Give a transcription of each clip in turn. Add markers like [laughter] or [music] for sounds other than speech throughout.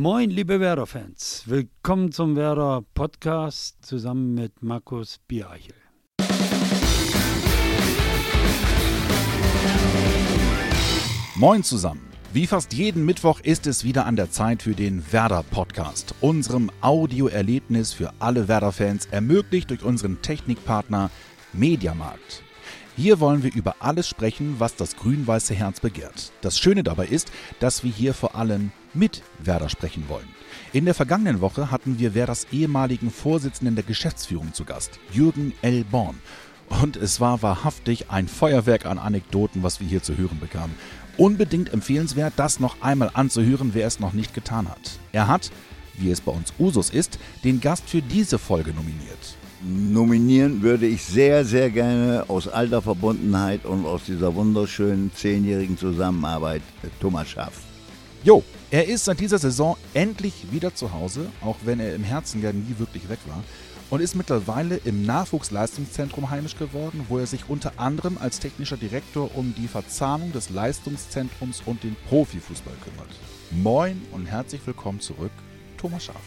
Moin, liebe Werder-Fans. Willkommen zum Werder-Podcast zusammen mit Markus Biereichel. Moin zusammen. Wie fast jeden Mittwoch ist es wieder an der Zeit für den Werder-Podcast, unserem Audioerlebnis für alle Werder-Fans, ermöglicht durch unseren Technikpartner Mediamarkt. Hier wollen wir über alles sprechen, was das grün-weiße Herz begehrt. Das Schöne dabei ist, dass wir hier vor allem mit Werder sprechen wollen. In der vergangenen Woche hatten wir Werders ehemaligen Vorsitzenden der Geschäftsführung zu Gast, Jürgen L. Born. Und es war wahrhaftig ein Feuerwerk an Anekdoten, was wir hier zu hören bekamen. Unbedingt empfehlenswert, das noch einmal anzuhören, wer es noch nicht getan hat. Er hat, wie es bei uns Usus ist, den Gast für diese Folge nominiert nominieren würde ich sehr, sehr gerne aus alter Verbundenheit und aus dieser wunderschönen zehnjährigen Zusammenarbeit Thomas Schaff. Jo, er ist seit dieser Saison endlich wieder zu Hause, auch wenn er im Herzen ja nie wirklich weg war. Und ist mittlerweile im Nachwuchsleistungszentrum heimisch geworden, wo er sich unter anderem als technischer Direktor um die Verzahnung des Leistungszentrums und den Profifußball kümmert. Moin und herzlich willkommen zurück, Thomas Schaaf.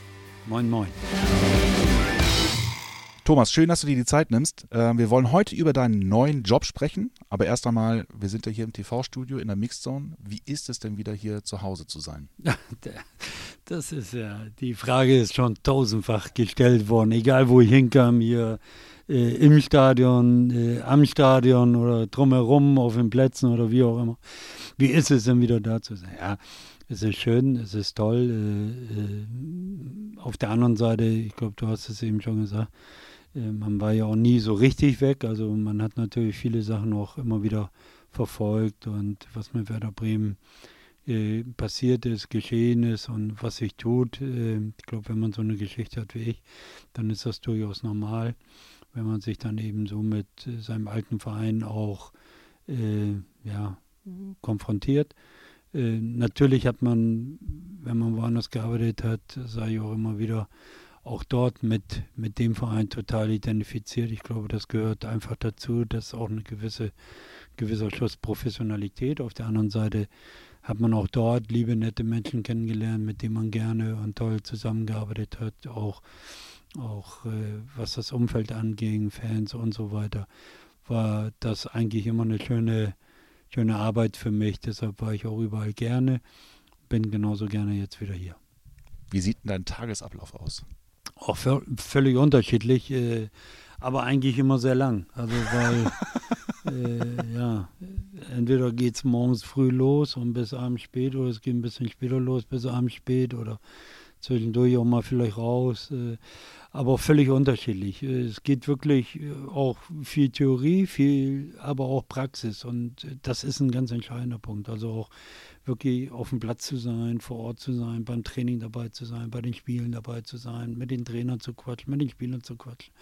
Moin, moin. Thomas, schön, dass du dir die Zeit nimmst. Äh, wir wollen heute über deinen neuen Job sprechen, aber erst einmal, wir sind ja hier im TV-Studio in der Mixzone. Wie ist es denn wieder hier zu Hause zu sein? [laughs] Das ist ja, die Frage ist schon tausendfach gestellt worden, egal wo ich hinkam, hier äh, im Stadion, äh, am Stadion oder drumherum auf den Plätzen oder wie auch immer. Wie ist es denn wieder da zu sein? Ja, es ist schön, es ist toll. Äh, äh auf der anderen Seite, ich glaube, du hast es eben schon gesagt, man war ja auch nie so richtig weg. Also man hat natürlich viele Sachen auch immer wieder verfolgt und was mit Werder Bremen äh, passiert ist, geschehen ist und was sich tut. Äh, ich glaube, wenn man so eine Geschichte hat wie ich, dann ist das durchaus normal, wenn man sich dann eben so mit äh, seinem alten Verein auch äh, ja, konfrontiert. Äh, natürlich hat man, wenn man woanders gearbeitet hat, sage ich auch immer wieder, auch dort mit, mit dem Verein total identifiziert. Ich glaube, das gehört einfach dazu, dass auch eine gewisse, gewisser Schuss Professionalität. Auf der anderen Seite hat man auch dort liebe, nette Menschen kennengelernt, mit denen man gerne und toll zusammengearbeitet hat, auch, auch äh, was das Umfeld anging, Fans und so weiter, war das eigentlich immer eine schöne, schöne Arbeit für mich. Deshalb war ich auch überall gerne, bin genauso gerne jetzt wieder hier. Wie sieht denn dein Tagesablauf aus? Auch völlig unterschiedlich, äh, aber eigentlich immer sehr lang. Also weil, [laughs] äh, ja, entweder geht es morgens früh los und bis abends spät oder es geht ein bisschen später los bis abends spät oder zwischendurch auch mal vielleicht raus. Äh, aber völlig unterschiedlich. Es geht wirklich äh, auch viel Theorie, viel, aber auch Praxis und das ist ein ganz entscheidender Punkt. Also auch wirklich auf dem Platz zu sein, vor Ort zu sein, beim Training dabei zu sein, bei den Spielen dabei zu sein, mit den Trainern zu quatschen, mit den Spielern zu quatschen.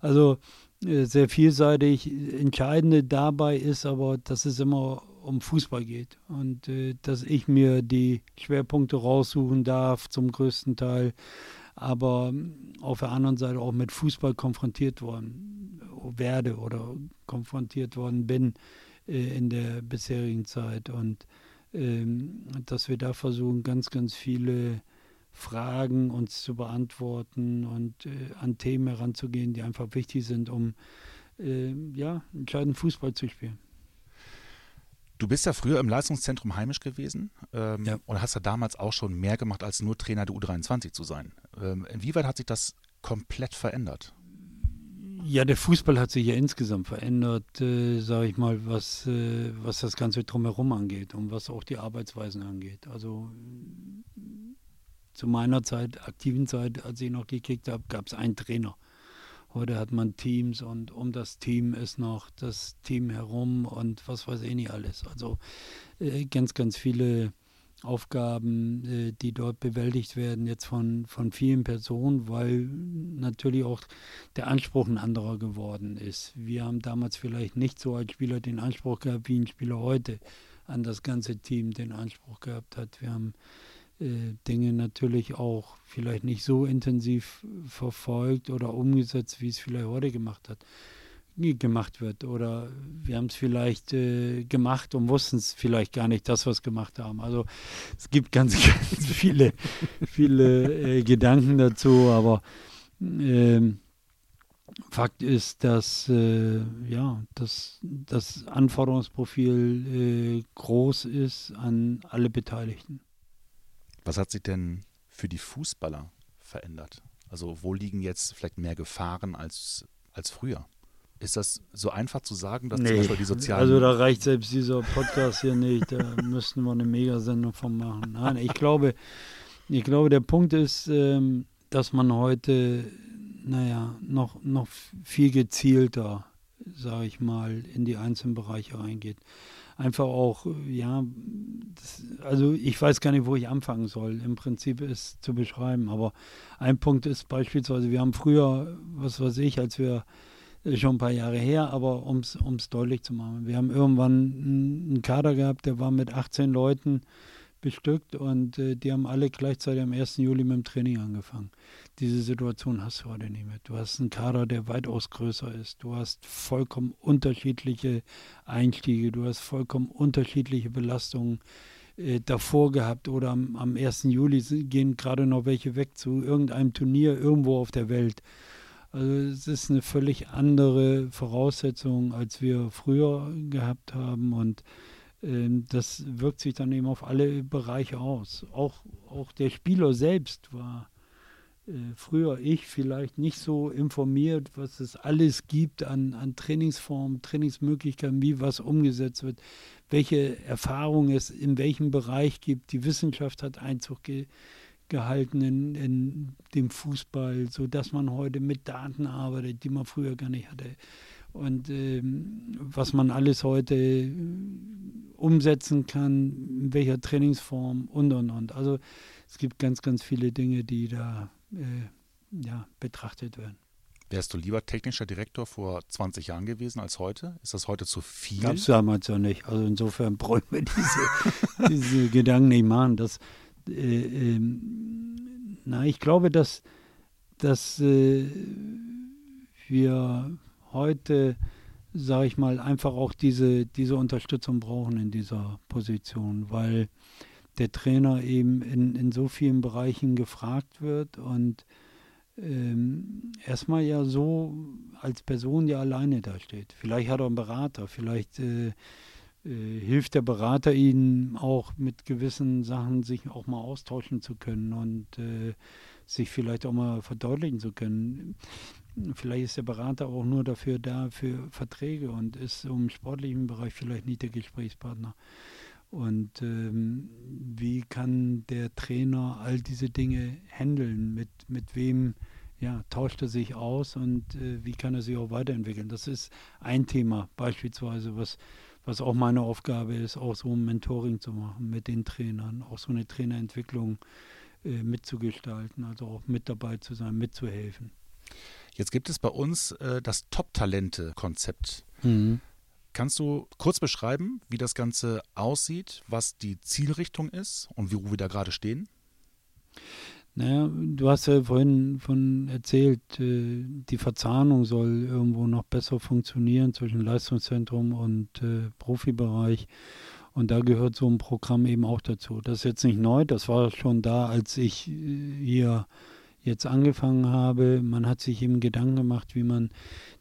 Also äh, sehr vielseitig. Entscheidende dabei ist aber, dass es immer um Fußball geht und äh, dass ich mir die Schwerpunkte raussuchen darf, zum größten Teil, aber auf der anderen Seite auch mit Fußball konfrontiert worden werde oder konfrontiert worden bin äh, in der bisherigen Zeit und dass wir da versuchen, ganz, ganz viele Fragen uns zu beantworten und äh, an Themen heranzugehen, die einfach wichtig sind, um äh, ja, entscheidend Fußball zu spielen. Du bist ja früher im Leistungszentrum heimisch gewesen ähm, ja. und hast ja damals auch schon mehr gemacht, als nur Trainer der U23 zu sein. Ähm, inwieweit hat sich das komplett verändert? Ja, der Fußball hat sich ja insgesamt verändert, äh, sage ich mal, was, äh, was das Ganze drumherum angeht und was auch die Arbeitsweisen angeht. Also zu meiner Zeit, aktiven Zeit, als ich noch gekickt habe, gab es einen Trainer. Heute hat man Teams und um das Team ist noch das Team herum und was weiß ich nicht alles. Also äh, ganz, ganz viele Aufgaben, äh, die dort bewältigt werden, jetzt von, von vielen Personen, weil natürlich auch der Anspruch ein anderer geworden ist. Wir haben damals vielleicht nicht so als Spieler den Anspruch gehabt, wie ein Spieler heute an das ganze Team den Anspruch gehabt hat. Wir haben äh, Dinge natürlich auch vielleicht nicht so intensiv verfolgt oder umgesetzt, wie es vielleicht heute gemacht hat gemacht wird. Oder wir haben es vielleicht äh, gemacht und wussten es vielleicht gar nicht, dass wir es gemacht haben. Also es gibt ganz, [laughs] ganz viele, viele äh, Gedanken dazu, aber ähm, Fakt ist, dass äh, ja, dass das Anforderungsprofil äh, groß ist an alle Beteiligten. Was hat sich denn für die Fußballer verändert? Also wo liegen jetzt vielleicht mehr Gefahren als, als früher? Ist das so einfach zu sagen, dass nee, zum Beispiel die sozialen... Also da reicht selbst dieser Podcast hier nicht, da [laughs] müssten wir eine Megasendung von machen. Nein, ich glaube, ich glaube, der Punkt ist, ähm, dass man heute, naja, noch, noch viel gezielter, sage ich mal, in die einzelnen Bereiche reingeht. Einfach auch, ja, das, also ich weiß gar nicht, wo ich anfangen soll. Im Prinzip ist zu beschreiben, aber ein Punkt ist beispielsweise, wir haben früher, was weiß ich, als wir schon ein paar Jahre her, aber um es deutlich zu machen. Wir haben irgendwann einen Kader gehabt, der war mit 18 Leuten bestückt und äh, die haben alle gleichzeitig am 1. Juli mit dem Training angefangen. Diese Situation hast du heute nicht mehr. Du hast einen Kader, der weitaus größer ist. Du hast vollkommen unterschiedliche Einstiege, du hast vollkommen unterschiedliche Belastungen äh, davor gehabt oder am, am 1. Juli gehen gerade noch welche weg zu irgendeinem Turnier irgendwo auf der Welt. Also es ist eine völlig andere Voraussetzung, als wir früher gehabt haben und äh, das wirkt sich dann eben auf alle Bereiche aus. Auch, auch der Spieler selbst war äh, früher ich vielleicht nicht so informiert, was es alles gibt an, an Trainingsformen, Trainingsmöglichkeiten, wie was umgesetzt wird, welche Erfahrungen es in welchem Bereich gibt. Die Wissenschaft hat Einzug ge gehalten in, in dem Fußball, sodass man heute mit Daten arbeitet, die man früher gar nicht hatte. Und ähm, was man alles heute äh, umsetzen kann, in welcher Trainingsform und und und. Also es gibt ganz, ganz viele Dinge, die da äh, ja, betrachtet werden. Wärst du lieber technischer Direktor vor 20 Jahren gewesen als heute? Ist das heute zu viel? Gab es damals ja nicht. Also insofern [laughs] bräuchten wir diese, diese Gedanken nicht machen. Das, äh, ähm, na, ich glaube, dass, dass äh, wir heute, sage ich mal, einfach auch diese, diese Unterstützung brauchen in dieser Position, weil der Trainer eben in, in so vielen Bereichen gefragt wird und ähm, erstmal ja so als Person ja alleine dasteht. Vielleicht hat er einen Berater, vielleicht äh, hilft der Berater ihnen auch mit gewissen Sachen sich auch mal austauschen zu können und äh, sich vielleicht auch mal verdeutlichen zu können. Vielleicht ist der Berater auch nur dafür da für Verträge und ist im sportlichen Bereich vielleicht nicht der Gesprächspartner. Und ähm, wie kann der Trainer all diese Dinge handeln? Mit, mit wem ja, tauscht er sich aus und äh, wie kann er sich auch weiterentwickeln? Das ist ein Thema beispielsweise, was was auch meine Aufgabe ist, auch so ein Mentoring zu machen mit den Trainern, auch so eine Trainerentwicklung äh, mitzugestalten, also auch mit dabei zu sein, mitzuhelfen. Jetzt gibt es bei uns äh, das Top-Talente-Konzept. Mhm. Kannst du kurz beschreiben, wie das Ganze aussieht, was die Zielrichtung ist und wo wir da gerade stehen? Naja, du hast ja vorhin von erzählt, äh, die Verzahnung soll irgendwo noch besser funktionieren zwischen Leistungszentrum und äh, Profibereich. Und da gehört so ein Programm eben auch dazu. Das ist jetzt nicht neu, das war schon da, als ich äh, hier jetzt angefangen habe. Man hat sich eben Gedanken gemacht, wie man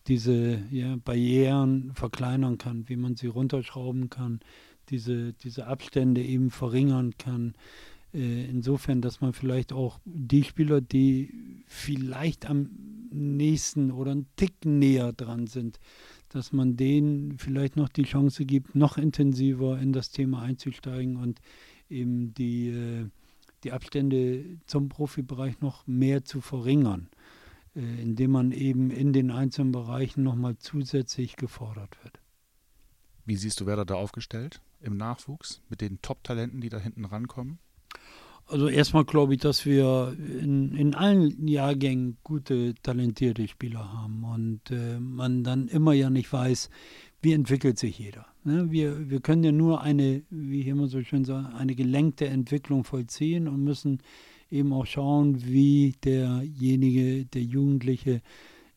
diese ja, Barrieren verkleinern kann, wie man sie runterschrauben kann, diese, diese Abstände eben verringern kann insofern, dass man vielleicht auch die Spieler, die vielleicht am nächsten oder einen Tick näher dran sind, dass man denen vielleicht noch die Chance gibt, noch intensiver in das Thema einzusteigen und eben die, äh, die Abstände zum Profibereich noch mehr zu verringern, äh, indem man eben in den einzelnen Bereichen nochmal zusätzlich gefordert wird. Wie siehst du Werder da aufgestellt im Nachwuchs mit den Top-Talenten, die da hinten rankommen? Also erstmal glaube ich, dass wir in, in allen Jahrgängen gute, talentierte Spieler haben und äh, man dann immer ja nicht weiß, wie entwickelt sich jeder. Ne? Wir, wir können ja nur eine, wie ich immer so schön sage, eine gelenkte Entwicklung vollziehen und müssen eben auch schauen, wie derjenige, der Jugendliche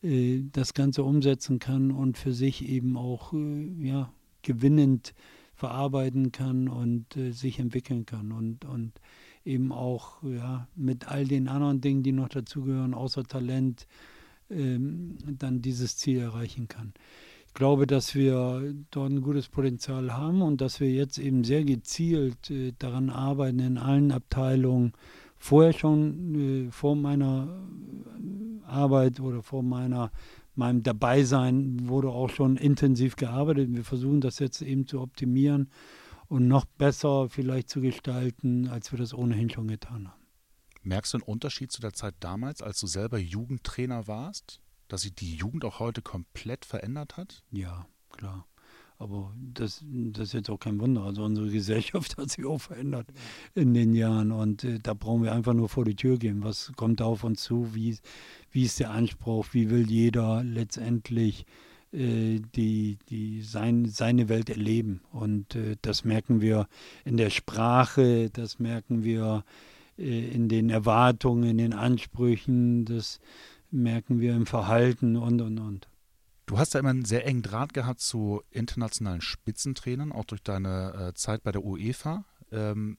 äh, das Ganze umsetzen kann und für sich eben auch äh, ja, gewinnend verarbeiten kann und äh, sich entwickeln kann und, und eben auch ja, mit all den anderen Dingen, die noch dazugehören, außer Talent, ähm, dann dieses Ziel erreichen kann. Ich glaube, dass wir dort ein gutes Potenzial haben und dass wir jetzt eben sehr gezielt äh, daran arbeiten, in allen Abteilungen, vorher schon äh, vor meiner äh, Arbeit oder vor meiner meinem Dabeisein wurde auch schon intensiv gearbeitet. Wir versuchen das jetzt eben zu optimieren und noch besser vielleicht zu gestalten, als wir das ohnehin schon getan haben. Merkst du einen Unterschied zu der Zeit damals, als du selber Jugendtrainer warst, dass sich die Jugend auch heute komplett verändert hat? Ja, klar. Aber das, das ist jetzt auch kein Wunder. Also unsere [laughs] Gesellschaft hat sich auch verändert in den Jahren und äh, da brauchen wir einfach nur vor die Tür gehen. Was kommt da auf uns zu? Wie, wie ist der Anspruch? Wie will jeder letztendlich die, die sein, seine Welt erleben? Und äh, das merken wir in der Sprache, das merken wir äh, in den Erwartungen, in den Ansprüchen, das merken wir im Verhalten und, und, und. Du hast ja immer einen sehr engen Draht gehabt zu internationalen Spitzentrainern, auch durch deine äh, Zeit bei der UEFA. Ähm,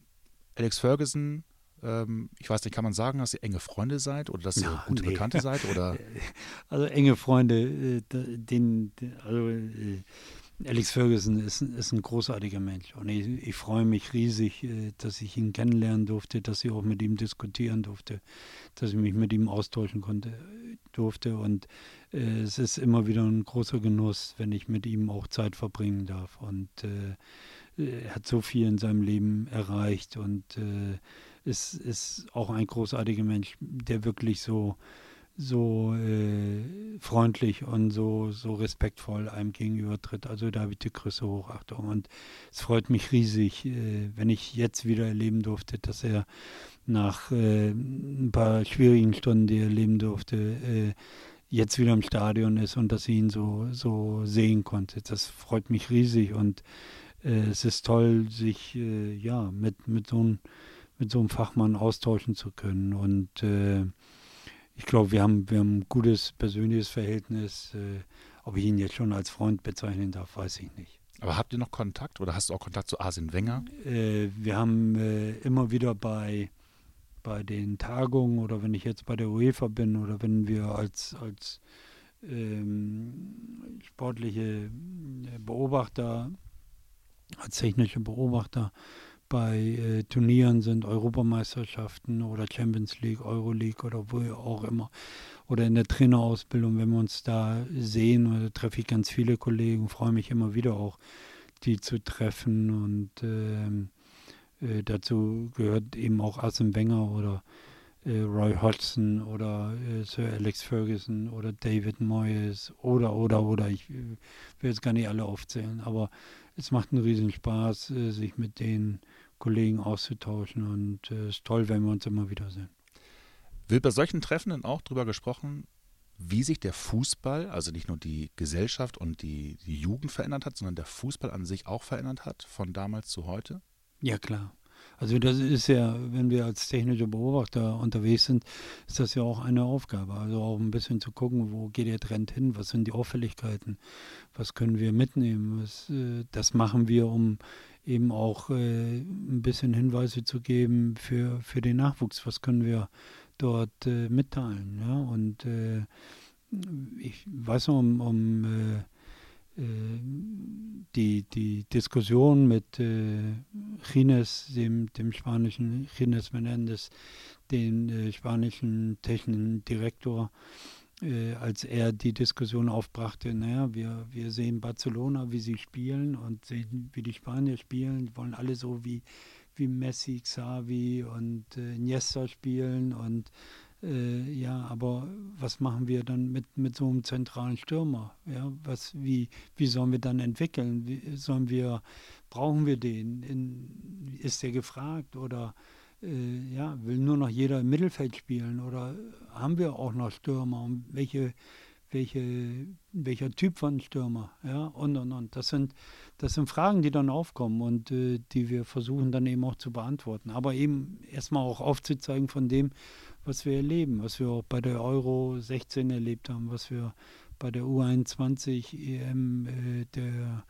Alex Ferguson, ähm, ich weiß nicht, kann man sagen, dass ihr enge Freunde seid oder dass ihr ja, gute nee. Bekannte seid? Oder? [laughs] Also enge Freunde, äh, den, also äh, Alex Ferguson ist, ist ein großartiger Mensch und ich, ich, freue mich riesig, äh, dass ich ihn kennenlernen durfte, dass ich auch mit ihm diskutieren durfte, dass ich mich mit ihm austauschen konnte, durfte und äh, es ist immer wieder ein großer Genuss, wenn ich mit ihm auch Zeit verbringen darf und äh, er hat so viel in seinem Leben erreicht und äh, ist, ist auch ein großartiger Mensch, der wirklich so so äh, freundlich und so, so respektvoll einem gegenüber tritt. Also da habe ich die größte Hochachtung. Und es freut mich riesig, äh, wenn ich jetzt wieder erleben durfte, dass er nach äh, ein paar schwierigen Stunden, die er erleben durfte, äh, jetzt wieder im Stadion ist und dass ich ihn so, so sehen konnte. Das freut mich riesig und äh, es ist toll, sich äh, ja mit, mit, so ein, mit so einem Fachmann austauschen zu können. Und ich glaube, wir haben, wir haben ein gutes persönliches Verhältnis. Äh, ob ich ihn jetzt schon als Freund bezeichnen darf, weiß ich nicht. Aber habt ihr noch Kontakt oder hast du auch Kontakt zu Arsene Wenger? Äh, wir haben äh, immer wieder bei, bei den Tagungen oder wenn ich jetzt bei der UEFA bin oder wenn wir als, als ähm, sportliche Beobachter, als technische Beobachter bei äh, Turnieren sind, Europameisterschaften oder Champions League, Euroleague oder wo auch immer. Oder in der Trainerausbildung, wenn wir uns da sehen, treffe ich ganz viele Kollegen, freue mich immer wieder auch, die zu treffen. Und ähm, äh, dazu gehört eben auch Arsene Wenger oder äh, Roy Hodgson oder äh, Sir Alex Ferguson oder David Moyes oder, oder, oder. Ich äh, will jetzt gar nicht alle aufzählen, aber es macht einen riesen Spaß, äh, sich mit den Kollegen auszutauschen und es ist toll, wenn wir uns immer wiedersehen. Wird bei solchen Treffen dann auch darüber gesprochen, wie sich der Fußball, also nicht nur die Gesellschaft und die, die Jugend verändert hat, sondern der Fußball an sich auch verändert hat, von damals zu heute? Ja, klar. Also das ist ja, wenn wir als technische Beobachter unterwegs sind, ist das ja auch eine Aufgabe. Also auch ein bisschen zu gucken, wo geht der Trend hin, was sind die Auffälligkeiten, was können wir mitnehmen. Was, äh, das machen wir, um eben auch äh, ein bisschen Hinweise zu geben für, für den Nachwuchs, was können wir dort äh, mitteilen. Ja? Und ich weiß noch, um, um äh, die, die Diskussion mit äh, Gines, dem, dem spanischen Gines Menendez, den äh, spanischen technischen Direktor, äh, als er die Diskussion aufbrachte, naja, wir, wir sehen Barcelona, wie sie spielen und sehen, wie die Spanier spielen, die wollen alle so wie, wie Messi, Xavi und äh, Iniesta spielen und äh, ja, aber was machen wir dann mit, mit so einem zentralen Stürmer? Ja, was, wie, wie sollen wir dann entwickeln? Wie, sollen wir, brauchen wir den? In, ist der gefragt oder äh, ja, will nur noch jeder im Mittelfeld spielen oder haben wir auch noch Stürmer? Und welche, welche, welcher Typ von Stürmer, ja, und und und. Das sind, das sind Fragen, die dann aufkommen und äh, die wir versuchen dann eben auch zu beantworten. Aber eben erstmal auch aufzuzeigen von dem, was wir erleben, was wir auch bei der Euro 16 erlebt haben, was wir bei der U21 EM äh, der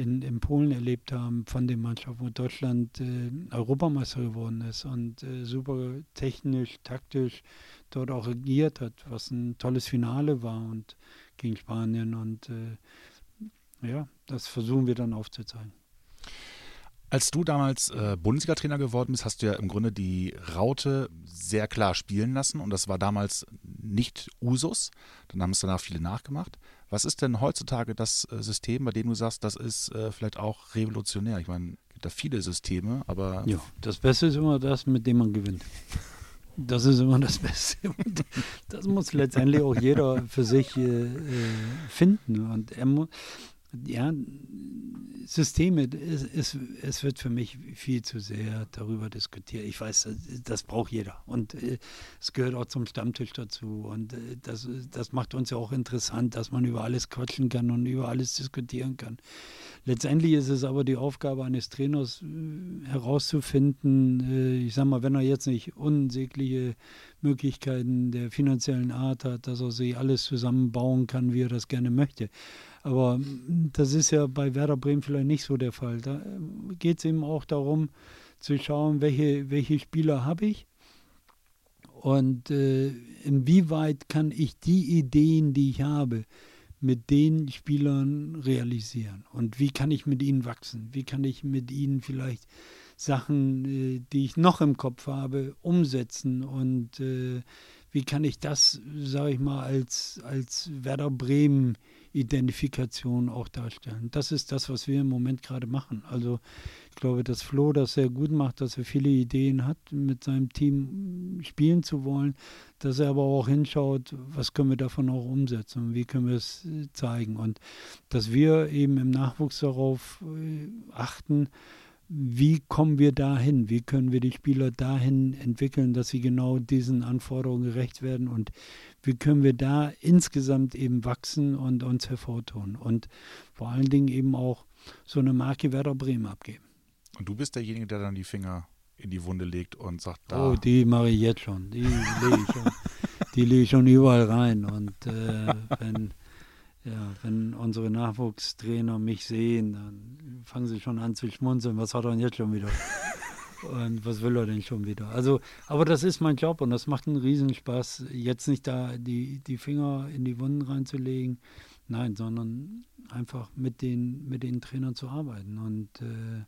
in, in Polen erlebt haben von den Mannschaften, wo Deutschland äh, Europameister geworden ist und äh, super technisch, taktisch dort auch regiert hat, was ein tolles Finale war und gegen Spanien und äh, ja, das versuchen wir dann aufzuzeigen. Als du damals äh, Bundesliga-Trainer geworden bist, hast du ja im Grunde die Raute sehr klar spielen lassen und das war damals nicht Usus. Dann haben es danach viele nachgemacht. Was ist denn heutzutage das äh, System, bei dem du sagst, das ist äh, vielleicht auch revolutionär? Ich meine, es gibt da viele Systeme, aber. Ja, das Beste ist immer das, mit dem man gewinnt. Das ist immer das Beste. Und das muss letztendlich auch jeder für sich äh, äh finden. Und er muss, ja, Systeme, es, es, es, wird für mich viel zu sehr darüber diskutiert. Ich weiß, das, das braucht jeder und äh, es gehört auch zum Stammtisch dazu und äh, das, das macht uns ja auch interessant, dass man über alles quatschen kann und über alles diskutieren kann. Letztendlich ist es aber die Aufgabe eines Trainers äh, herauszufinden, äh, ich sag mal, wenn er jetzt nicht unsägliche Möglichkeiten der finanziellen Art hat, dass er sich alles zusammenbauen kann, wie er das gerne möchte. Aber das ist ja bei Werder Bremen vielleicht nicht so der Fall. Da äh, geht es eben auch darum zu schauen, welche, welche Spieler habe ich? Und äh, inwieweit kann ich die Ideen, die ich habe, mit den Spielern realisieren? Und wie kann ich mit ihnen wachsen, wie kann ich mit ihnen vielleicht Sachen, äh, die ich noch im Kopf habe, umsetzen und äh, wie kann ich das, sage ich mal, als, als Werder Bremen Identifikation auch darstellen. Das ist das, was wir im Moment gerade machen. Also ich glaube, dass Flo das sehr gut macht, dass er viele Ideen hat, mit seinem Team spielen zu wollen, dass er aber auch hinschaut, was können wir davon auch umsetzen und wie können wir es äh, zeigen. Und dass wir eben im Nachwuchs darauf achten, wie kommen wir dahin? Wie können wir die Spieler dahin entwickeln, dass sie genau diesen Anforderungen gerecht werden? Und wie können wir da insgesamt eben wachsen und uns hervortun? Und vor allen Dingen eben auch so eine Marke Werder Bremen abgeben. Und du bist derjenige, der dann die Finger in die Wunde legt und sagt, da. Oh, die mache ich jetzt schon. Die lege ich schon, [laughs] die lege ich schon überall rein. Und äh, wenn ja, wenn unsere Nachwuchstrainer mich sehen, dann fangen sie schon an zu schmunzeln. Was hat er denn jetzt schon wieder? [laughs] und was will er denn schon wieder? Also, aber das ist mein Job und das macht einen Riesenspaß, jetzt nicht da die, die Finger in die Wunden reinzulegen, nein, sondern einfach mit den, mit den Trainern zu arbeiten und äh,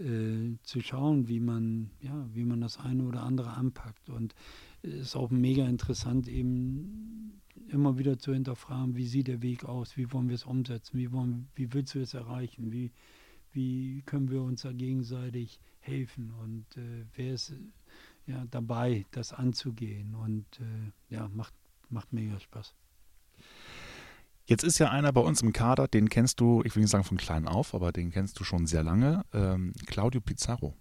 äh, zu schauen, wie man, ja, wie man das eine oder andere anpackt. Und es ist auch mega interessant, eben immer wieder zu hinterfragen, wie sieht der Weg aus, wie wollen wir es umsetzen, wie, wollen, wie willst du es erreichen, wie, wie können wir uns da gegenseitig helfen und äh, wer ist ja, dabei, das anzugehen und äh, ja, macht, macht mega Spaß. Jetzt ist ja einer bei uns im Kader, den kennst du, ich will nicht sagen von klein auf, aber den kennst du schon sehr lange, ähm, Claudio Pizarro.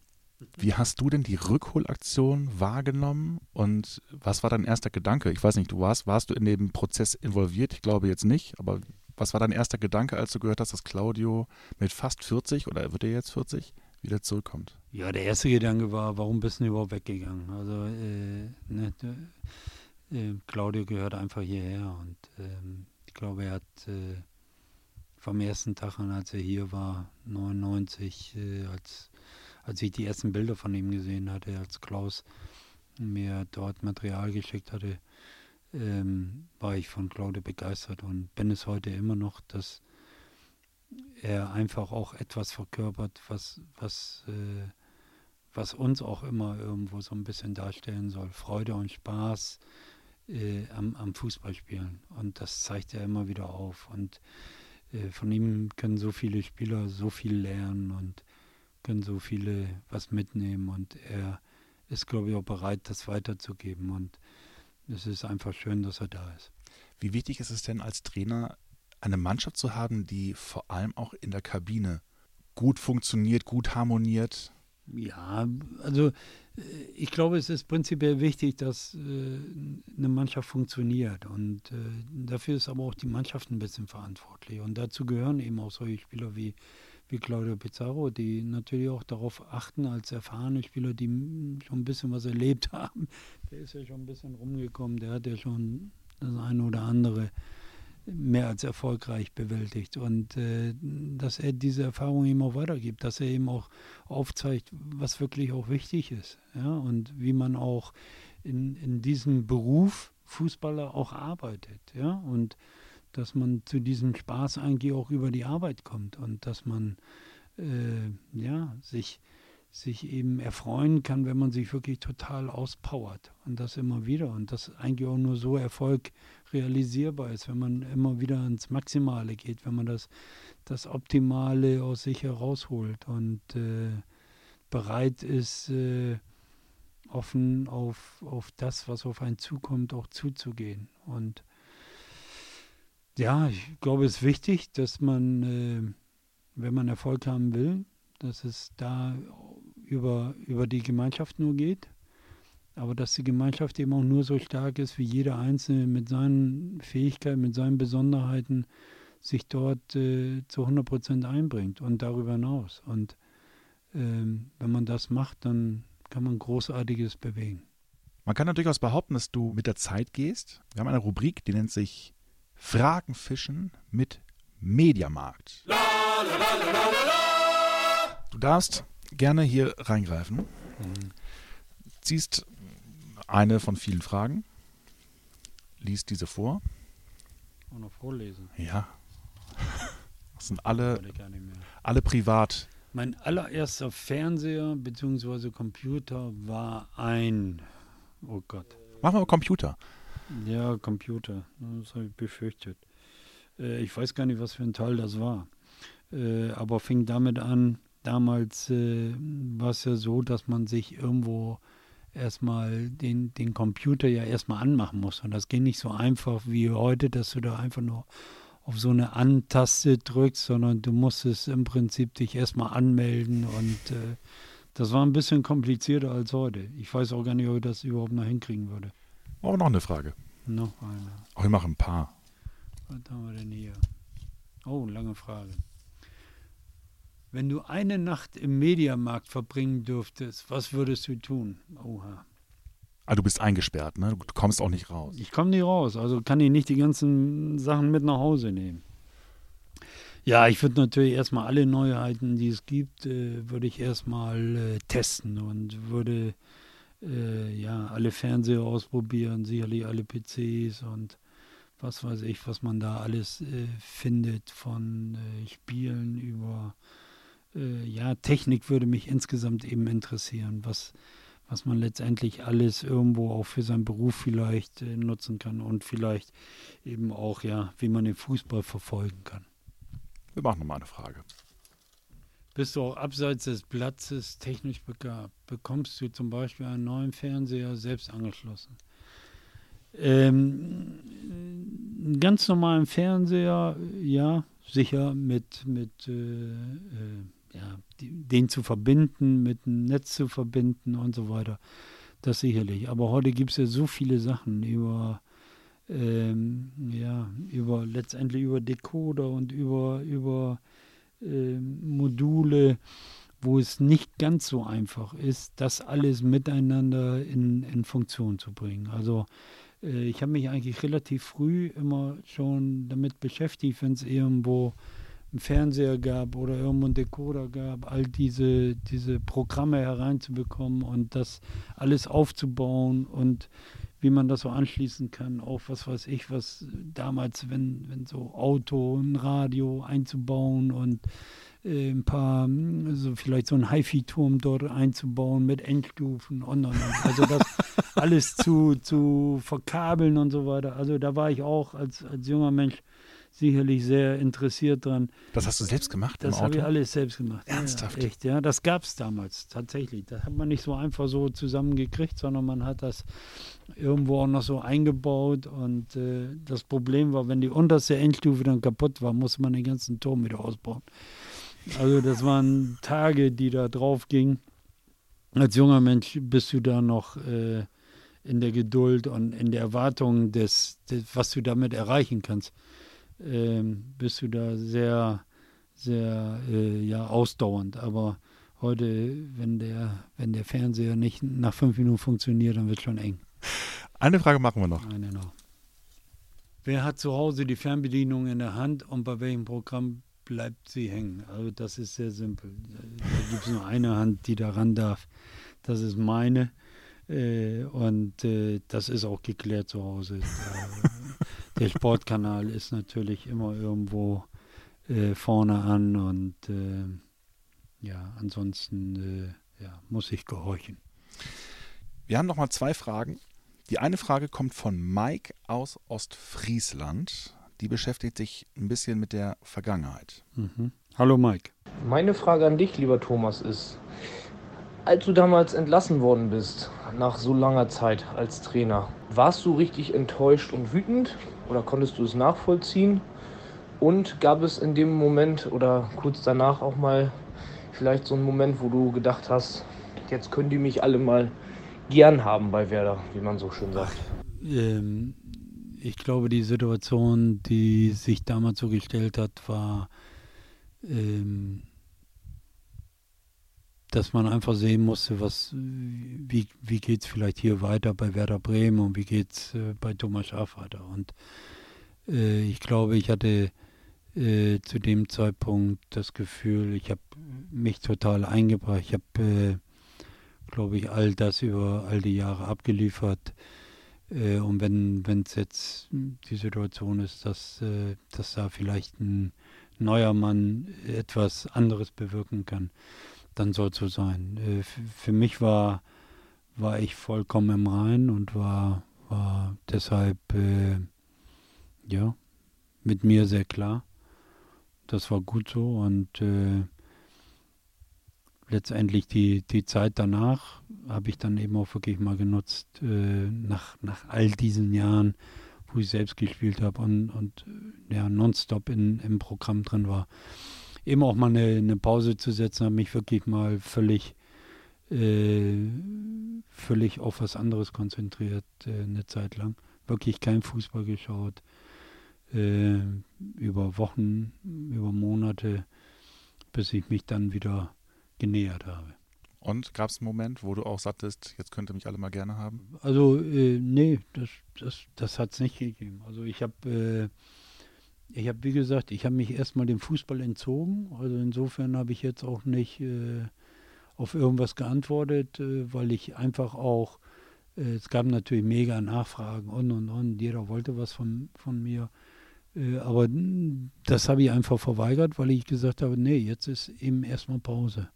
Wie hast du denn die Rückholaktion wahrgenommen und was war dein erster Gedanke? Ich weiß nicht, du warst, warst du in dem Prozess involviert? Ich glaube jetzt nicht, aber was war dein erster Gedanke, als du gehört hast, dass Claudio mit fast 40 oder wird er jetzt 40 wieder zurückkommt? Ja, der erste Gedanke war, warum bist du überhaupt weggegangen? Also, äh, ne, äh, Claudio gehört einfach hierher und ähm, ich glaube, er hat äh, vom ersten Tag an, als er hier war, 99, äh, als als ich die ersten Bilder von ihm gesehen hatte, als Klaus mir dort Material geschickt hatte, ähm, war ich von Claude begeistert und bin es heute immer noch, dass er einfach auch etwas verkörpert, was, was, äh, was uns auch immer irgendwo so ein bisschen darstellen soll. Freude und Spaß äh, am, am Fußballspielen. Und das zeigt er immer wieder auf. Und äh, von ihm können so viele Spieler so viel lernen und können so viele was mitnehmen und er ist, glaube ich, auch bereit, das weiterzugeben und es ist einfach schön, dass er da ist. Wie wichtig ist es denn als Trainer, eine Mannschaft zu haben, die vor allem auch in der Kabine gut funktioniert, gut harmoniert? Ja, also äh, ich glaube, es ist prinzipiell wichtig, dass äh, eine Mannschaft funktioniert. Und äh, dafür ist aber auch die Mannschaft ein bisschen verantwortlich. Und dazu gehören eben auch solche Spieler wie, wie Claudio Pizarro, die natürlich auch darauf achten, als erfahrene Spieler, die schon ein bisschen was erlebt [laughs] haben. Der ist ja schon ein bisschen rumgekommen, der hat ja schon das eine oder andere mehr als erfolgreich bewältigt. Und äh, dass er diese Erfahrung eben auch weitergibt, dass er eben auch aufzeigt, was wirklich auch wichtig ist. Ja? Und wie man auch in, in diesem Beruf Fußballer auch arbeitet. Ja? Und dass man zu diesem Spaß eigentlich auch über die Arbeit kommt und dass man äh, ja, sich sich eben erfreuen kann, wenn man sich wirklich total auspowert. Und das immer wieder. Und das eigentlich auch nur so Erfolg realisierbar ist, wenn man immer wieder ans Maximale geht, wenn man das, das Optimale aus sich herausholt und äh, bereit ist, äh, offen auf, auf das, was auf einen zukommt, auch zuzugehen. Und ja, ich glaube, es ist wichtig, dass man, äh, wenn man Erfolg haben will, dass es da über, über die Gemeinschaft nur geht, aber dass die Gemeinschaft eben auch nur so stark ist, wie jeder Einzelne mit seinen Fähigkeiten, mit seinen Besonderheiten sich dort äh, zu 100 Prozent einbringt und darüber hinaus. Und ähm, wenn man das macht, dann kann man Großartiges bewegen. Man kann natürlich behaupten, dass du mit der Zeit gehst. Wir haben eine Rubrik, die nennt sich Fragenfischen mit Mediamarkt. La, la, la, Du darfst gerne hier reingreifen. Mhm. Ziehst eine von vielen Fragen, liest diese vor. Auch noch vorlesen. Ja. [laughs] Das sind alle, alle privat. Mein allererster Fernseher bzw. Computer war ein. Oh Gott. Machen wir mal Computer. Ja, Computer. Das habe ich befürchtet. Äh, ich weiß gar nicht, was für ein Teil das war. Äh, aber fing damit an, damals äh, war es ja so, dass man sich irgendwo erstmal den, den Computer ja erstmal anmachen muss. Und das ging nicht so einfach wie heute, dass du da einfach nur auf so eine Antaste drückst, sondern du musstest im Prinzip dich erstmal anmelden und äh, das war ein bisschen komplizierter als heute. Ich weiß auch gar nicht, ob ich das überhaupt noch hinkriegen würde. Auch noch eine Frage. Noch eine. Auch ich mache ein paar. Was haben wir denn hier? Oh, lange Frage. Wenn du eine Nacht im Mediamarkt verbringen dürftest, was würdest du tun? Oha. Ah, du bist eingesperrt, ne? Du kommst auch nicht raus. Ich komme nicht raus, also kann ich nicht die ganzen Sachen mit nach Hause nehmen. Ja, ich würde natürlich erstmal alle Neuheiten, die es gibt, äh, würde ich erstmal äh, testen und würde äh, ja alle Fernseher ausprobieren, sicherlich alle PCs und was weiß ich, was man da alles äh, findet von äh, Spielen über äh, ja, Technik würde mich insgesamt eben interessieren, was, was man letztendlich alles irgendwo auch für seinen Beruf vielleicht äh, nutzen kann und vielleicht eben auch, ja, wie man den Fußball verfolgen kann. Wir machen nochmal eine Frage. Bist du auch abseits des Platzes technisch begabt? Bekommst du zum Beispiel einen neuen Fernseher selbst angeschlossen? Ähm, einen ganz normalen Fernseher, ja, sicher mit, mit äh, äh, ja, den zu verbinden, mit dem Netz zu verbinden und so weiter. Das sicherlich. Aber heute gibt es ja so viele Sachen über, ähm, ja, über letztendlich über Decoder und über, über äh, Module, wo es nicht ganz so einfach ist, das alles miteinander in, in Funktion zu bringen. Also äh, ich habe mich eigentlich relativ früh immer schon damit beschäftigt, wenn es irgendwo einen Fernseher gab oder irgendwo einen Decoder gab, all diese, diese Programme hereinzubekommen und das alles aufzubauen und wie man das so anschließen kann, auch was weiß ich, was damals, wenn, wenn so Auto, ein Radio einzubauen und äh, ein paar, also vielleicht so ein HiFi-Turm dort einzubauen mit Endstufen und, und, und. Also das [laughs] alles zu, zu verkabeln und so weiter. Also da war ich auch als, als junger Mensch sicherlich sehr interessiert dran. Das hast du selbst gemacht Das habe ich alles selbst gemacht. Ernsthaft? Ja, echt, ja. Das gab es damals tatsächlich. Das hat man nicht so einfach so zusammengekriegt, sondern man hat das irgendwo auch noch so eingebaut. Und äh, das Problem war, wenn die unterste Endstufe dann kaputt war, musste man den ganzen Turm wieder ausbauen. Also das waren Tage, die da drauf gingen. als junger Mensch bist du da noch äh, in der Geduld und in der Erwartung des, des was du damit erreichen kannst, ähm, bist du da sehr, sehr äh, ja, ausdauernd. Aber heute, wenn der, wenn der Fernseher nicht nach fünf Minuten funktioniert, dann wird es schon eng. Eine Frage machen wir noch. Eine noch. Wer hat zu Hause die Fernbedienung in der Hand und bei welchem Programm bleibt sie hängen? Also das ist sehr simpel. Da gibt es nur eine Hand, die daran darf. Das ist meine. Äh, und äh, das ist auch geklärt zu Hause. [laughs] der Sportkanal ist natürlich immer irgendwo äh, vorne an und äh, ja, ansonsten äh, ja, muss ich gehorchen. Wir haben noch mal zwei Fragen. Die eine Frage kommt von Mike aus Ostfriesland. Die beschäftigt sich ein bisschen mit der Vergangenheit. Mhm. Hallo Mike. Meine Frage an dich, lieber Thomas, ist, als du damals entlassen worden bist, nach so langer Zeit als Trainer, warst du richtig enttäuscht und wütend oder konntest du es nachvollziehen? Und gab es in dem Moment oder kurz danach auch mal vielleicht so einen Moment, wo du gedacht hast, jetzt können die mich alle mal gern haben bei Werder, wie man so schön sagt? Ähm, ich glaube, die Situation, die sich damals so gestellt hat, war, ähm, dass man einfach sehen musste, was, wie, wie geht es vielleicht hier weiter bei Werder Bremen und wie geht es äh, bei Thomas Schaaf. Und äh, ich glaube, ich hatte äh, zu dem Zeitpunkt das Gefühl, ich habe mich total eingebracht. Ich habe äh, glaube ich, all das über all die Jahre abgeliefert. Äh, und wenn es jetzt die Situation ist, dass, äh, dass da vielleicht ein neuer Mann etwas anderes bewirken kann, dann soll es so sein. Äh, für mich war, war ich vollkommen im Rein und war, war deshalb äh, ja, mit mir sehr klar. Das war gut so und äh, letztendlich die, die Zeit danach habe ich dann eben auch wirklich mal genutzt, äh, nach, nach all diesen Jahren, wo ich selbst gespielt habe und, und ja, nonstop in, im Programm drin war, eben auch mal eine, eine Pause zu setzen, habe mich wirklich mal völlig, äh, völlig auf was anderes konzentriert, äh, eine Zeit lang. Wirklich kein Fußball geschaut, äh, über Wochen, über Monate, bis ich mich dann wieder genähert habe. Und gab es einen Moment, wo du auch sattest, jetzt könnte mich alle mal gerne haben? Also, äh, nee, das, das, das hat es nicht gegeben. Also ich habe, äh, ich habe, wie gesagt, ich habe mich erstmal dem Fußball entzogen. Also insofern habe ich jetzt auch nicht äh, auf irgendwas geantwortet, äh, weil ich einfach auch, äh, es gab natürlich mega Nachfragen und und und, jeder wollte was von, von mir. Äh, aber das habe ich einfach verweigert, weil ich gesagt habe, nee, jetzt ist eben erstmal Pause.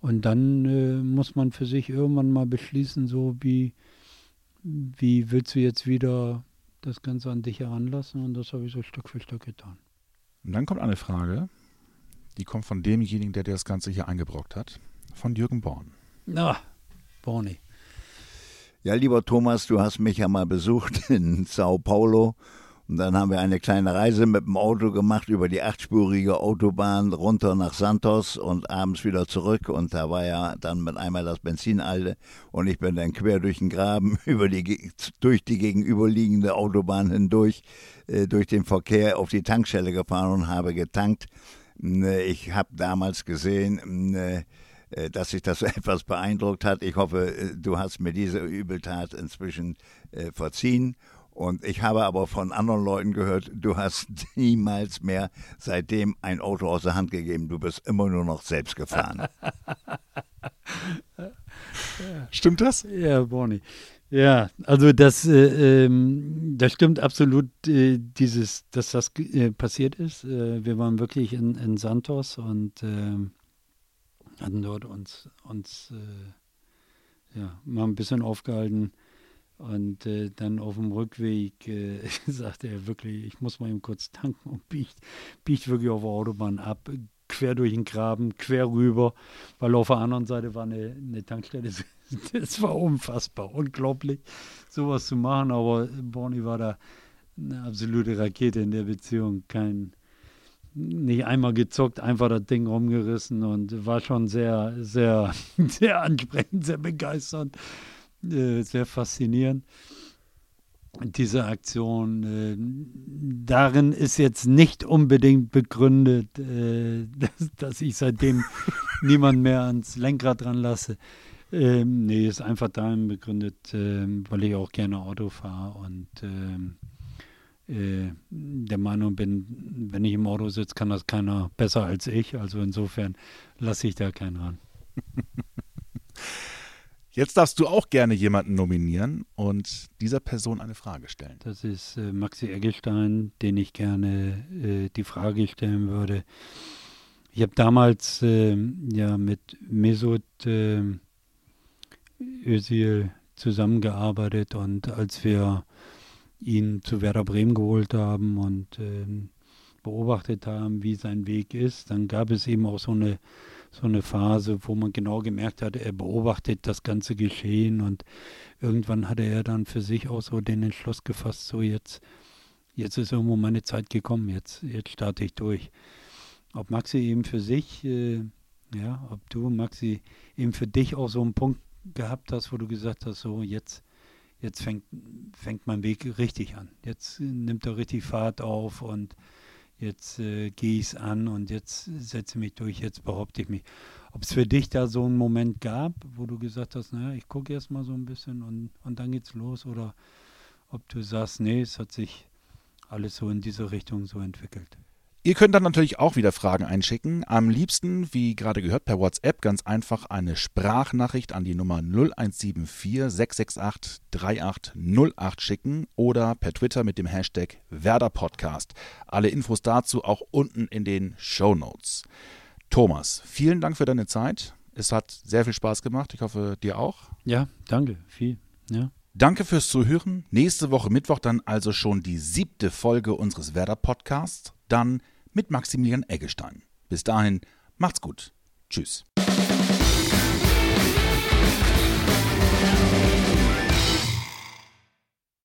Und dann äh, muss man für sich irgendwann mal beschließen, so wie, wie willst du jetzt wieder das Ganze an dich heranlassen? Und das habe ich so Stück für Stück getan. Und dann kommt eine Frage, die kommt von demjenigen, der dir das Ganze hier eingebrockt hat, von Jürgen Born. Na, Borny. Ja, lieber Thomas, du hast mich ja mal besucht in Sao Paulo und dann haben wir eine kleine Reise mit dem Auto gemacht über die achtspurige Autobahn runter nach Santos und abends wieder zurück. Und da war ja dann mit einmal das Benzin alle. Und ich bin dann quer durch den Graben, [laughs] über die, durch die gegenüberliegende Autobahn hindurch, äh, durch den Verkehr auf die Tankstelle gefahren und habe getankt. Äh, ich habe damals gesehen, äh, äh, dass sich das [laughs] etwas beeindruckt hat. Ich hoffe, du hast mir diese Übeltat inzwischen verziehen. Und ich habe aber von anderen Leuten gehört, du hast [laughs] niemals mehr seitdem ein Auto aus der Hand gegeben. Du bist immer nur noch selbst gefahren. [laughs] Stimmt das? Ja, Bonnie. Ja, also das, äh, ähm, das stimmt absolut, äh, dieses, dass das äh, passiert ist. Äh, wir waren wirklich in, in Santos und ähm, hatten dort uns, uns äh, ja, mal ein bisschen aufgehalten und äh, dann auf dem Rückweg äh, [laughs] sagte er wirklich, ich muss mal eben kurz tanken und biegt, biegt wirklich auf der Autobahn ab, quer durch den Graben, quer rüber, weil auf der anderen Seite war eine, eine Tankstelle. [laughs] Das war unfassbar, unglaublich, sowas zu machen. Aber Bonnie war da eine absolute Rakete in der Beziehung. Kein, nicht einmal gezuckt, einfach das Ding rumgerissen und war schon sehr, sehr, [laughs] sehr ansprechend, sehr begeisternd, äh, sehr faszinierend. Diese Aktion, äh, darin ist jetzt nicht unbedingt begründet, äh, [laughs] dass, dass, ich seitdem [laughs] niemand mehr ans Lenkrad dran lasse. Ähm, nee, ist einfach darin begründet, äh, weil ich auch gerne Auto fahre und ähm, äh, der Meinung bin, wenn ich im Auto sitze, kann das keiner besser als ich. Also insofern lasse ich da keinen ran. [laughs] Jetzt darfst du auch gerne jemanden nominieren und dieser Person eine Frage stellen. Das ist äh, Maxi Eggestein, den ich gerne äh, die Frage stellen würde. Ich habe damals äh, ja mit Mesut äh, Özil zusammengearbeitet und als wir ihn zu Werder Bremen geholt haben und äh, beobachtet haben, wie sein Weg ist, dann gab es eben auch so eine, so eine Phase, wo man genau gemerkt hat, er beobachtet das ganze Geschehen und irgendwann hatte er dann für sich auch so den Entschluss gefasst, so jetzt, jetzt ist irgendwo meine Zeit gekommen, jetzt, jetzt starte ich durch. Ob Maxi eben für sich, äh, ja, ob du, Maxi, eben für dich auch so einen Punkt gehabt hast, wo du gesagt hast, so jetzt, jetzt fängt, fängt mein Weg richtig an. Jetzt nimmt er richtig Fahrt auf und jetzt äh, gehe ich es an und jetzt setze ich mich durch, jetzt behaupte ich mich. Ob es für dich da so einen Moment gab, wo du gesagt hast, naja, ich gucke erst mal so ein bisschen und, und dann geht's los oder ob du sagst, nee, es hat sich alles so in diese Richtung so entwickelt. Ihr könnt dann natürlich auch wieder Fragen einschicken. Am liebsten, wie gerade gehört, per WhatsApp ganz einfach eine Sprachnachricht an die Nummer 0174 668 3808 schicken oder per Twitter mit dem Hashtag WerderPodcast. Alle Infos dazu auch unten in den Show Notes. Thomas, vielen Dank für deine Zeit. Es hat sehr viel Spaß gemacht. Ich hoffe, dir auch. Ja, danke. Viel. Ja. Danke fürs Zuhören. Nächste Woche Mittwoch dann also schon die siebte Folge unseres Werder Podcasts. Dann mit Maximilian Eggestein. Bis dahin, macht's gut. Tschüss.